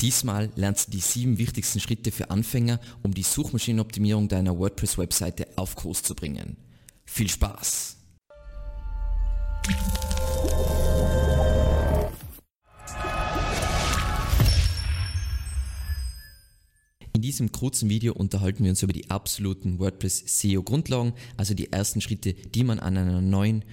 Diesmal lernst du die sieben wichtigsten Schritte für Anfänger, um die Suchmaschinenoptimierung deiner WordPress-Webseite auf Kurs zu bringen. Viel Spaß! In diesem kurzen Video unterhalten wir uns über die absoluten WordPress SEO Grundlagen, also die ersten Schritte, die man an einer neuen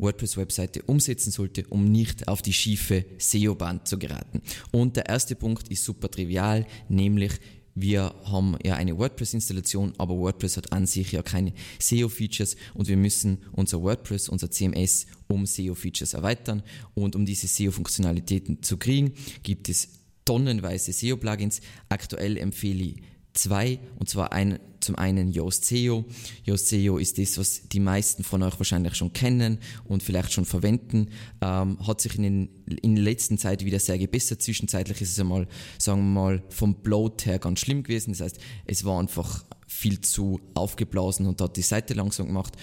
WordPress-Webseite umsetzen sollte, um nicht auf die schiefe SEO-Band zu geraten. Und der erste Punkt ist super trivial, nämlich wir haben ja eine WordPress-Installation, aber WordPress hat an sich ja keine SEO-Features und wir müssen unser WordPress, unser CMS um SEO-Features erweitern. Und um diese SEO-Funktionalitäten zu kriegen, gibt es tonnenweise SEO-Plugins. Aktuell empfehle ich zwei, und zwar ein, zum einen Yoast SEO. Yoast SEO ist das, was die meisten von euch wahrscheinlich schon kennen und vielleicht schon verwenden. Ähm, hat sich in, den, in der letzten Zeit wieder sehr gebessert. Zwischenzeitlich ist es einmal, sagen wir mal, vom Bloat her ganz schlimm gewesen. Das heißt, es war einfach viel zu aufgeblasen und hat die Seite langsam gemacht.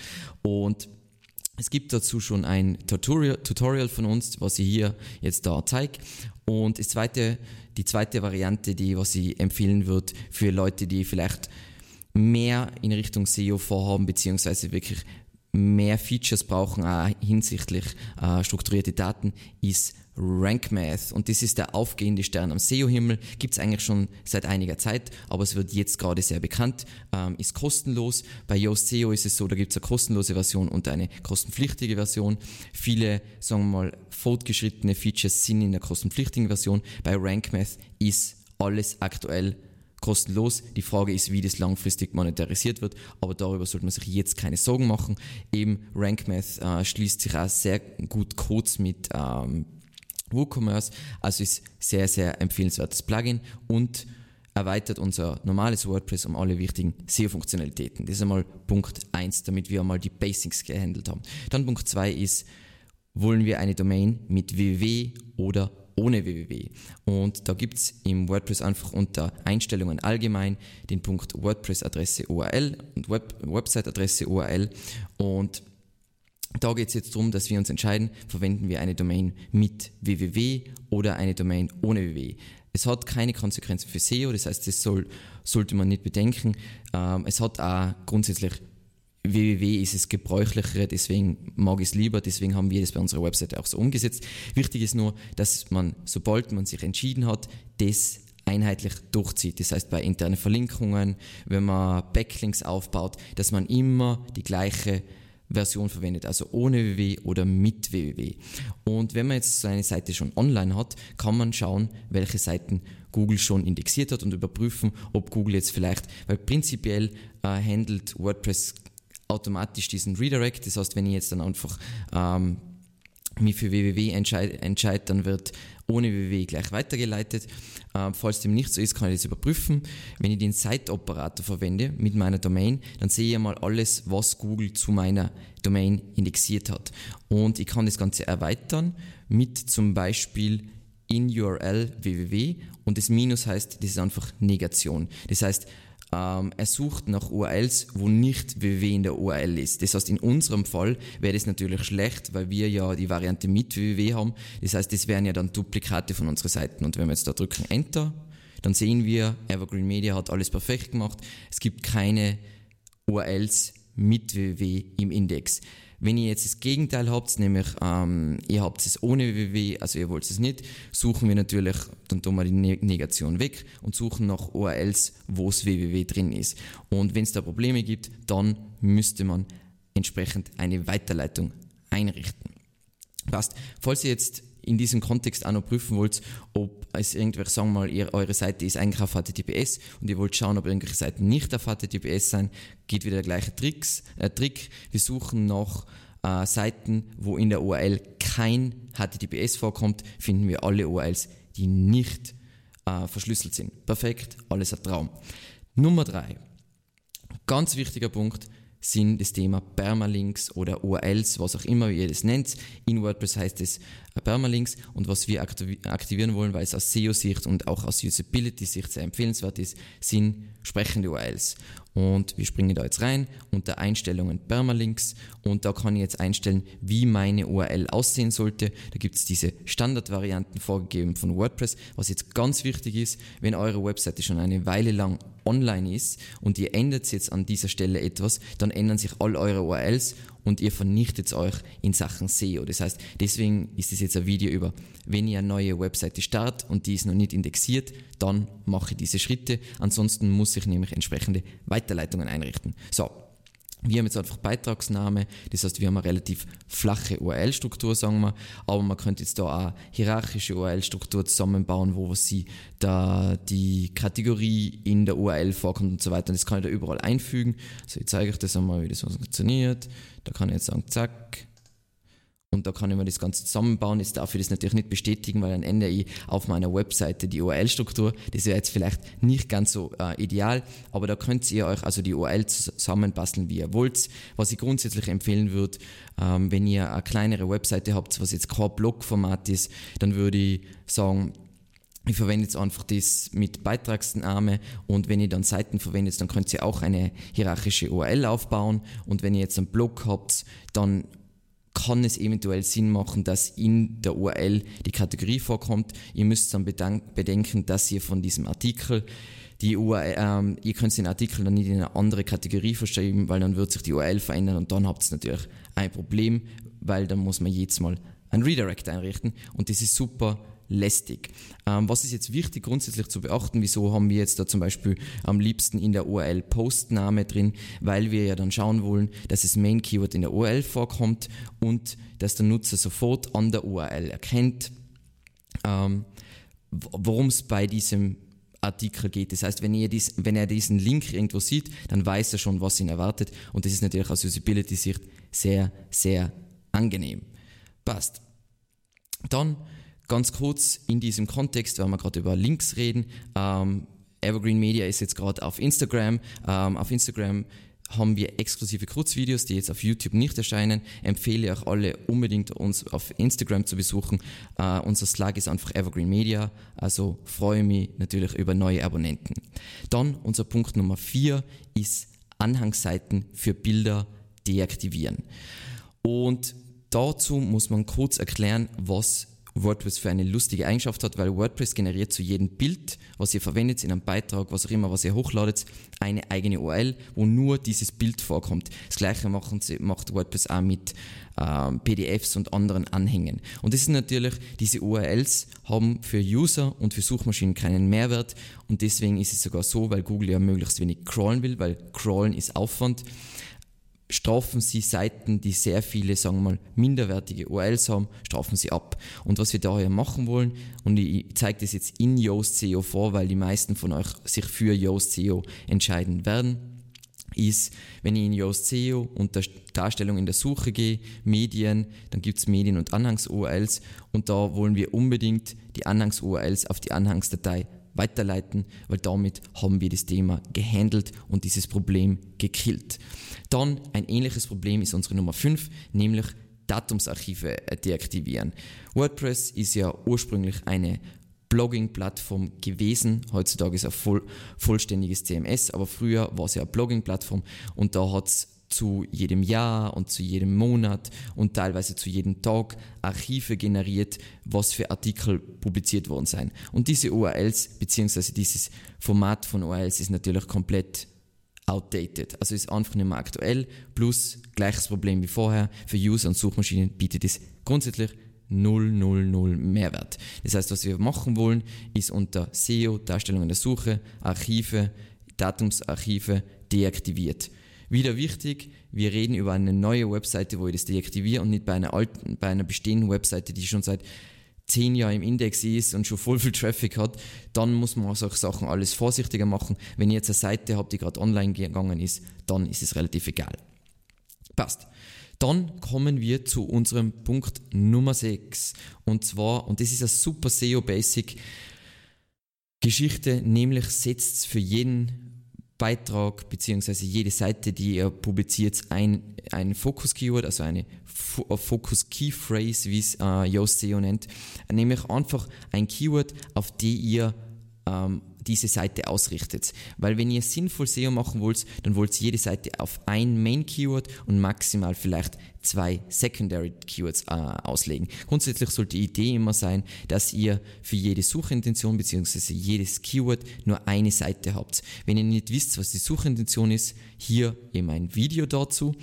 Und es gibt dazu schon ein Tutorial, Tutorial von uns, was ich hier jetzt da zeige. Und das zweite, die zweite Variante, die was ich empfehlen würde für Leute, die vielleicht mehr in Richtung SEO vorhaben, beziehungsweise wirklich mehr Features brauchen, auch hinsichtlich äh, strukturierte Daten, ist RankMath. Und das ist der aufgehende Stern am SEO-Himmel. Gibt es eigentlich schon seit einiger Zeit, aber es wird jetzt gerade sehr bekannt. Ähm, ist kostenlos. Bei Yoast SEO ist es so, da gibt es eine kostenlose Version und eine kostenpflichtige Version. Viele, sagen wir mal, fortgeschrittene Features sind in der kostenpflichtigen Version. Bei RankMath ist alles aktuell kostenlos. Die Frage ist, wie das langfristig monetarisiert wird, aber darüber sollte man sich jetzt keine Sorgen machen. Eben RankMath äh, schließt sich auch sehr gut Codes mit ähm, WooCommerce, also ist sehr, sehr empfehlenswertes Plugin und erweitert unser normales WordPress um alle wichtigen SEO-Funktionalitäten. Das ist einmal Punkt 1, damit wir einmal die Basics gehandelt haben. Dann Punkt 2 ist, wollen wir eine Domain mit www oder ohne www. Und da gibt es im WordPress einfach unter Einstellungen allgemein den Punkt WordPress-Adresse URL und Web Website-Adresse URL. Und da geht es jetzt darum, dass wir uns entscheiden, verwenden wir eine Domain mit www oder eine Domain ohne www. Es hat keine Konsequenzen für SEO, das heißt, das soll, sollte man nicht bedenken. Ähm, es hat auch grundsätzlich www ist es gebräuchlichere, deswegen mag ich es lieber, deswegen haben wir das bei unserer Webseite auch so umgesetzt. Wichtig ist nur, dass man, sobald man sich entschieden hat, das einheitlich durchzieht. Das heißt, bei internen Verlinkungen, wenn man Backlinks aufbaut, dass man immer die gleiche Version verwendet, also ohne www oder mit www. Und wenn man jetzt so eine Seite schon online hat, kann man schauen, welche Seiten Google schon indexiert hat und überprüfen, ob Google jetzt vielleicht, weil prinzipiell äh, handelt WordPress automatisch diesen Redirect. Das heißt, wenn ich jetzt dann einfach ähm, mich für www entscheide, entscheid, dann wird ohne www gleich weitergeleitet. Ähm, falls dem nicht so ist, kann ich das überprüfen. Wenn ich den Site-Operator verwende mit meiner Domain, dann sehe ich mal alles, was Google zu meiner Domain indexiert hat. Und ich kann das Ganze erweitern mit zum Beispiel in URL www und das Minus heißt, das ist einfach Negation. Das heißt, ähm, er sucht nach URLs, wo nicht www in der URL ist. Das heißt, in unserem Fall wäre das natürlich schlecht, weil wir ja die Variante mit www haben. Das heißt, das wären ja dann Duplikate von unseren Seiten. Und wenn wir jetzt da drücken Enter, dann sehen wir, Evergreen Media hat alles perfekt gemacht. Es gibt keine URLs mit www im Index. Wenn ihr jetzt das Gegenteil habt, nämlich ähm, ihr habt es ohne www, also ihr wollt es nicht, suchen wir natürlich, dann tun wir die Negation weg und suchen nach URLs, wo es www drin ist. Und wenn es da Probleme gibt, dann müsste man entsprechend eine Weiterleitung einrichten. Passt. Falls ihr jetzt in diesem Kontext auch noch prüfen wollt, ob es irgendwelche, sagen wir mal, ihr, eure Seite ist eigentlich auf HTTPS und ihr wollt schauen, ob irgendwelche Seiten nicht auf HTTPS sein, geht wieder der gleiche Tricks, äh, Trick. Wir suchen nach äh, Seiten, wo in der URL kein HTTPS vorkommt, finden wir alle URLs, die nicht äh, verschlüsselt sind. Perfekt, alles ein Traum. Nummer drei. Ganz wichtiger Punkt, sind das Thema Permalinks oder URLs, was auch immer ihr das nennt. In WordPress heißt es Permalinks und was wir aktivieren wollen, weil es aus SEO-Sicht und auch aus Usability-Sicht sehr empfehlenswert ist, sind sprechende URLs. Und wir springen da jetzt rein unter Einstellungen Permalinks und da kann ich jetzt einstellen, wie meine URL aussehen sollte. Da gibt es diese Standardvarianten vorgegeben von WordPress. Was jetzt ganz wichtig ist, wenn eure Webseite schon eine Weile lang online ist und ihr ändert jetzt an dieser Stelle etwas, dann ändern sich all eure URLs und ihr vernichtet euch in Sachen SEO. Das heißt, deswegen ist es jetzt ein Video über, wenn ihr eine neue Webseite startet und die ist noch nicht indexiert, dann mache ich diese Schritte. Ansonsten muss ich nämlich entsprechende Weiterleitungen einrichten. So, wir haben jetzt einfach Beitragsname, das heißt, wir haben eine relativ flache URL-Struktur, sagen wir, aber man könnte jetzt da auch hierarchische URL-Struktur zusammenbauen, wo sie da die Kategorie in der URL vorkommt und so weiter. Und das kann ich da überall einfügen. Also ich zeige euch das einmal, wie das funktioniert. Da kann ich jetzt sagen, zack, und da kann ich mir das Ganze zusammenbauen. Jetzt darf ich das natürlich nicht bestätigen, weil dann ändere ich auf meiner Webseite die URL-Struktur. Das wäre jetzt vielleicht nicht ganz so äh, ideal, aber da könnt ihr euch also die URL zusammenbasteln, wie ihr wollt. Was ich grundsätzlich empfehlen würde, ähm, wenn ihr eine kleinere Webseite habt, was jetzt kein Blog-Format ist, dann würde ich sagen, ich verwende jetzt einfach das mit Beitragsname und wenn ihr dann Seiten verwendet, dann könnt ihr auch eine hierarchische URL aufbauen und wenn ihr jetzt einen Blog habt, dann kann es eventuell Sinn machen, dass in der URL die Kategorie vorkommt. Ihr müsst dann bedenken, dass ihr von diesem Artikel die URL, ähm, ihr könnt den Artikel dann nicht in eine andere Kategorie verschreiben, weil dann wird sich die URL verändern und dann habt ihr natürlich ein Problem, weil dann muss man jedes Mal ein Redirect einrichten und das ist super lästig. Ähm, was ist jetzt wichtig grundsätzlich zu beachten? Wieso haben wir jetzt da zum Beispiel am liebsten in der URL Postname drin? Weil wir ja dann schauen wollen, dass das Main Keyword in der URL vorkommt und dass der Nutzer sofort an der URL erkennt, ähm, worum es bei diesem Artikel geht. Das heißt, wenn, ihr dies, wenn er diesen Link irgendwo sieht, dann weiß er schon, was ihn erwartet. Und das ist natürlich aus Usability-Sicht sehr, sehr angenehm. Passt. Dann Ganz kurz in diesem Kontext, weil wir gerade über Links reden. Ähm, Evergreen Media ist jetzt gerade auf Instagram. Ähm, auf Instagram haben wir exklusive Kurzvideos, die jetzt auf YouTube nicht erscheinen. Empfehle auch alle unbedingt uns auf Instagram zu besuchen. Uh, unser Slug ist einfach Evergreen Media, also freue mich natürlich über neue Abonnenten. Dann unser Punkt Nummer vier ist Anhangsseiten für Bilder deaktivieren. Und dazu muss man kurz erklären, was WordPress für eine lustige Eigenschaft hat, weil WordPress generiert zu jedem Bild, was ihr verwendet, in einem Beitrag, was auch immer, was ihr hochladet, eine eigene URL, wo nur dieses Bild vorkommt. Das gleiche machen sie, macht WordPress auch mit ähm, PDFs und anderen Anhängen. Und das ist natürlich, diese URLs haben für User und für Suchmaschinen keinen Mehrwert und deswegen ist es sogar so, weil Google ja möglichst wenig crawlen will, weil crawlen ist Aufwand strafen sie Seiten, die sehr viele, sagen wir mal, minderwertige URLs haben, strafen sie ab. Und was wir daher machen wollen, und ich zeige das jetzt in Yoast SEO vor, weil die meisten von euch sich für Yoast SEO entscheiden werden, ist, wenn ich in Yoast SEO unter Darstellung in der Suche gehe, Medien, dann gibt es Medien- und Anhangs-URLs und da wollen wir unbedingt die Anhangs-URLs auf die Anhangsdatei weiterleiten, weil damit haben wir das Thema gehandelt und dieses Problem gekillt. Dann ein ähnliches Problem ist unsere Nummer 5, nämlich Datumsarchive deaktivieren. WordPress ist ja ursprünglich eine Blogging-Plattform gewesen. Heutzutage ist es ein voll, vollständiges CMS, aber früher war es ja eine Blogging-Plattform und da hat es zu jedem Jahr und zu jedem Monat und teilweise zu jedem Tag Archive generiert, was für Artikel publiziert worden sind. Und diese URLs beziehungsweise dieses Format von URLs ist natürlich komplett outdated. Also ist einfach nicht mehr aktuell. Plus gleiches Problem wie vorher. Für User und Suchmaschinen bietet es grundsätzlich 000 Mehrwert. Das heißt, was wir machen wollen, ist unter SEO, Darstellung der Suche, Archive, Datumsarchive deaktiviert. Wieder wichtig, wir reden über eine neue Webseite, wo ich das deaktiviere und nicht bei einer alten, bei einer bestehenden Webseite, die schon seit zehn Jahre im Index ist und schon voll viel Traffic hat, dann muss man solche Sachen alles vorsichtiger machen. Wenn ihr jetzt eine Seite habt, die gerade online gegangen ist, dann ist es relativ egal. Passt. Dann kommen wir zu unserem Punkt Nummer 6. Und zwar, und das ist eine super SEO-Basic Geschichte, nämlich setzt für jeden Beitrag bzw. jede Seite, die ihr publiziert, ein, ein Fokus-Keyword, also eine Fokus-Key-Phrase, wie es äh, Yoast SEO nennt, nämlich einfach ein Keyword, auf die ihr ähm, diese Seite ausrichtet. Weil wenn ihr sinnvoll SEO machen wollt, dann wollt ihr jede Seite auf ein Main-Keyword und maximal vielleicht zwei Secondary Keywords äh, auslegen. Grundsätzlich sollte die Idee immer sein, dass ihr für jede Suchintention bzw. jedes Keyword nur eine Seite habt. Wenn ihr nicht wisst, was die Suchintention ist, hier eben ein Video dazu.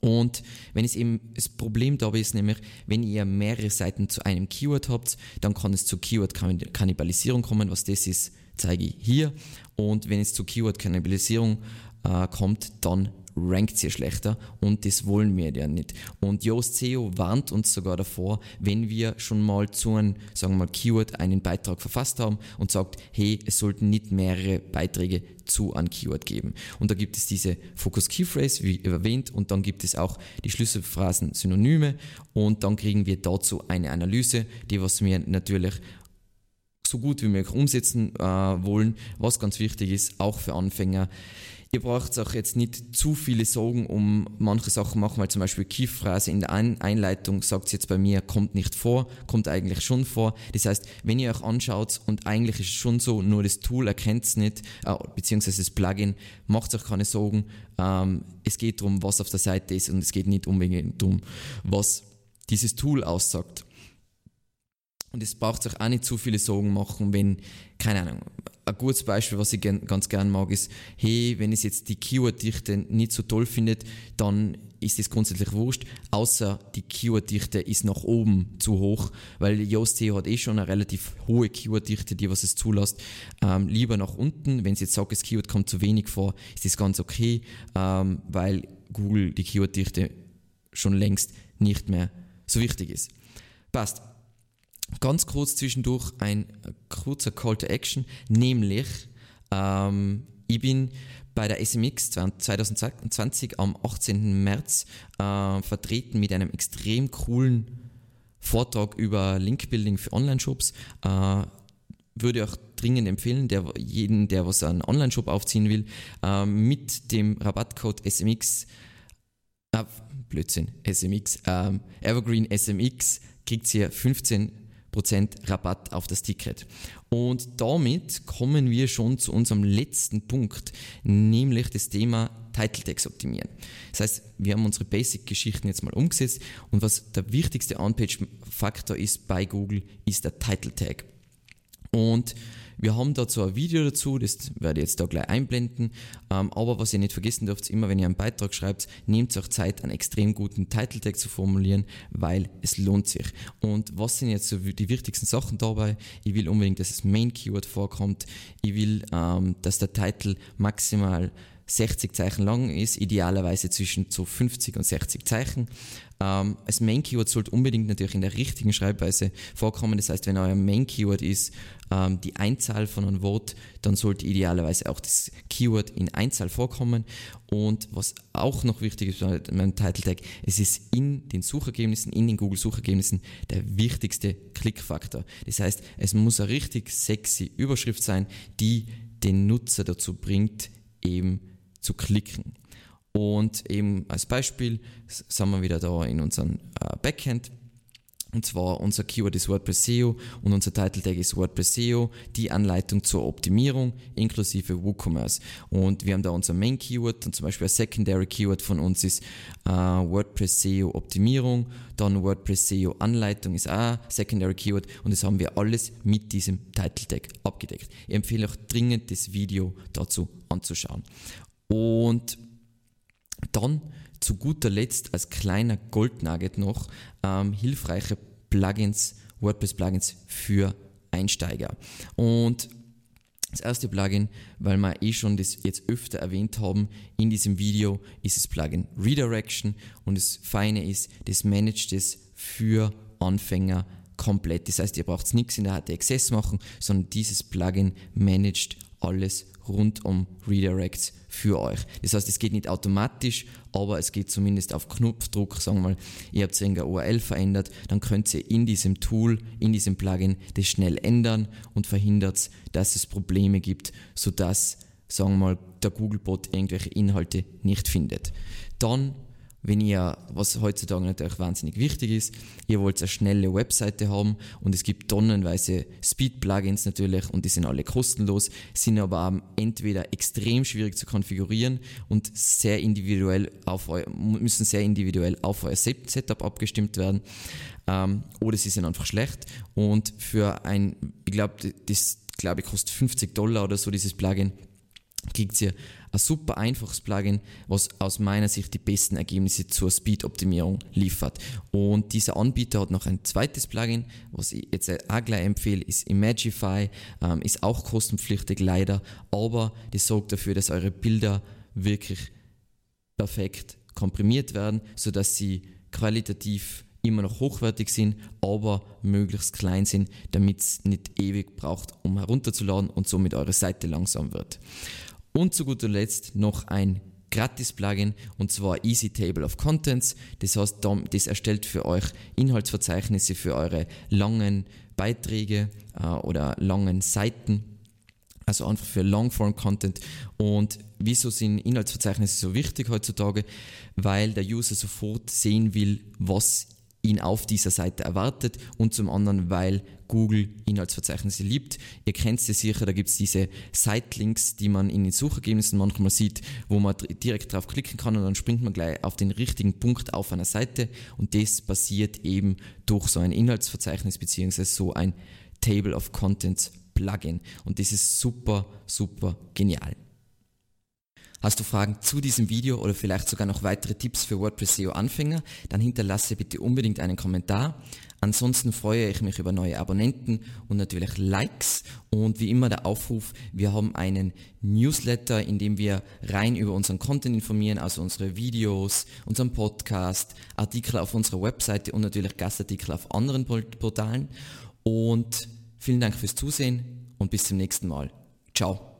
Und wenn es eben das Problem dabei ist, nämlich wenn ihr mehrere Seiten zu einem Keyword habt, dann kann es zu Keyword-Kannibalisierung kommen. Was das ist, zeige ich hier. Und wenn es zu Keyword-Kannibalisierung äh, kommt, dann rankt sie schlechter und das wollen wir ja nicht. Und Yoast SEO warnt uns sogar davor, wenn wir schon mal zu einem, sagen wir mal, Keyword einen Beitrag verfasst haben und sagt, hey, es sollten nicht mehrere Beiträge zu einem Keyword geben. Und da gibt es diese Focus Key Phrase, wie erwähnt, und dann gibt es auch die Schlüsselphrasen Synonyme und dann kriegen wir dazu eine Analyse, die was wir natürlich so gut wie möglich umsetzen äh, wollen, was ganz wichtig ist, auch für Anfänger. Ihr braucht auch jetzt nicht zu viele Sorgen um manche Sachen machen, weil zum Beispiel Kiefphrase in der Einleitung sagt es jetzt bei mir, kommt nicht vor, kommt eigentlich schon vor. Das heißt, wenn ihr euch anschaut und eigentlich ist es schon so, nur das Tool erkennt es nicht, äh, beziehungsweise das Plugin, macht euch keine Sorgen. Ähm, es geht darum, was auf der Seite ist und es geht nicht unbedingt darum, was dieses Tool aussagt. Und es braucht sich auch nicht zu viele Sorgen machen, wenn, keine Ahnung, ein gutes Beispiel, was ich ganz gern mag, ist, hey, wenn es jetzt die Keyword-Dichte nicht so toll findet, dann ist das grundsätzlich wurscht, außer die Keyword-Dichte ist nach oben zu hoch, weil Yoast hat eh schon eine relativ hohe Keyword-Dichte, die was es zulässt. Ähm, lieber nach unten, wenn es jetzt sagt, das Keyword kommt zu wenig vor, ist das ganz okay, ähm, weil Google die Keyword-Dichte schon längst nicht mehr so wichtig ist. Passt. Ganz kurz zwischendurch ein kurzer Call to Action, nämlich ähm, ich bin bei der SMX 2020 am 18. März äh, vertreten mit einem extrem coolen Vortrag über Linkbuilding für Online-Shops. Äh, würde auch dringend empfehlen, der, jeden, der was einen Online-Shop aufziehen will, äh, mit dem Rabattcode SMX, äh, Blödsinn, SMX, äh, Evergreen SMX, kriegt ihr 15 Rabatt auf das Ticket. Und damit kommen wir schon zu unserem letzten Punkt, nämlich das Thema Title Tags optimieren. Das heißt, wir haben unsere Basic-Geschichten jetzt mal umgesetzt und was der wichtigste On-Page-Faktor ist bei Google, ist der Title Tag. Und wir haben dazu ein Video dazu, das werde ich jetzt da gleich einblenden. Ähm, aber was ihr nicht vergessen dürft, immer wenn ihr einen Beitrag schreibt, nehmt euch Zeit, einen extrem guten Title Tag zu formulieren, weil es lohnt sich. Und was sind jetzt so die wichtigsten Sachen dabei? Ich will unbedingt, dass das Main Keyword vorkommt. Ich will, ähm, dass der Titel maximal 60 Zeichen lang ist, idealerweise zwischen so 50 und 60 Zeichen. Ähm, als Main Keyword sollte unbedingt natürlich in der richtigen Schreibweise vorkommen. Das heißt, wenn euer Main Keyword ist ähm, die Einzahl von einem Wort, dann sollte idealerweise auch das Keyword in Einzahl vorkommen. Und was auch noch wichtig ist bei meinem Title Tag, es ist in den Suchergebnissen, in den Google Suchergebnissen der wichtigste Klickfaktor. Das heißt, es muss eine richtig sexy Überschrift sein, die den Nutzer dazu bringt, eben zu klicken. Und eben als Beispiel sind wir wieder da in unserem äh, Backend. Und zwar unser Keyword ist WordPress SEO und unser Title Tag ist WordPress SEO, die Anleitung zur Optimierung inklusive WooCommerce. Und wir haben da unser Main Keyword und zum Beispiel ein Secondary Keyword von uns ist äh, WordPress SEO Optimierung, dann WordPress SEO Anleitung ist auch Secondary Keyword und das haben wir alles mit diesem Title Tag abgedeckt. Ich empfehle euch dringend das Video dazu anzuschauen. Und dann zu guter Letzt als kleiner Goldnugget noch ähm, hilfreiche Plugins, WordPress-Plugins für Einsteiger. Und das erste Plugin, weil wir eh schon das jetzt öfter erwähnt haben in diesem Video, ist das Plugin Redirection und das Feine ist, das managt es für Anfänger komplett. Das heißt, ihr braucht nichts in der HT machen, sondern dieses Plugin managt alles rund um Redirects für euch. Das heißt, es geht nicht automatisch, aber es geht zumindest auf Knopfdruck. Sagen wir mal, ihr habt irgendeine URL verändert, dann könnt ihr in diesem Tool, in diesem Plugin das schnell ändern und verhindert, dass es Probleme gibt, sodass sagen wir mal, der Googlebot irgendwelche Inhalte nicht findet. Dann wenn ihr, was heutzutage natürlich wahnsinnig wichtig ist, ihr wollt eine schnelle Webseite haben und es gibt tonnenweise Speed-Plugins natürlich und die sind alle kostenlos, sind aber entweder extrem schwierig zu konfigurieren und sehr individuell auf euer, müssen sehr individuell auf euer Setup abgestimmt werden ähm, oder sie sind einfach schlecht und für ein, ich glaube, das glaube ich kostet 50 Dollar oder so dieses Plugin kriegt ihr ein super einfaches Plugin, was aus meiner Sicht die besten Ergebnisse zur Speed-Optimierung liefert. Und dieser Anbieter hat noch ein zweites Plugin, was ich jetzt auch gleich empfehle, ist Imagify, ähm, ist auch kostenpflichtig leider, aber das sorgt dafür, dass eure Bilder wirklich perfekt komprimiert werden, sodass sie qualitativ immer noch hochwertig sind, aber möglichst klein sind, damit es nicht ewig braucht, um herunterzuladen und somit eure Seite langsam wird. Und zu guter Letzt noch ein Gratis-Plugin und zwar Easy Table of Contents. Das heißt, das erstellt für euch Inhaltsverzeichnisse für eure langen Beiträge äh, oder langen Seiten. Also einfach für Longform-Content. Und wieso sind Inhaltsverzeichnisse so wichtig heutzutage? Weil der User sofort sehen will, was ihn auf dieser Seite erwartet und zum anderen, weil Google Inhaltsverzeichnisse liebt. Ihr kennt sie sicher, da gibt es diese Sitelinks, die man in den Suchergebnissen manchmal sieht, wo man direkt drauf klicken kann und dann springt man gleich auf den richtigen Punkt auf einer Seite und das passiert eben durch so ein Inhaltsverzeichnis bzw. so ein Table of Contents Plugin und das ist super, super genial. Hast du Fragen zu diesem Video oder vielleicht sogar noch weitere Tipps für WordPress SEO Anfänger? Dann hinterlasse bitte unbedingt einen Kommentar. Ansonsten freue ich mich über neue Abonnenten und natürlich Likes. Und wie immer der Aufruf, wir haben einen Newsletter, in dem wir rein über unseren Content informieren, also unsere Videos, unseren Podcast, Artikel auf unserer Webseite und natürlich Gastartikel auf anderen Portalen. Und vielen Dank fürs Zusehen und bis zum nächsten Mal. Ciao.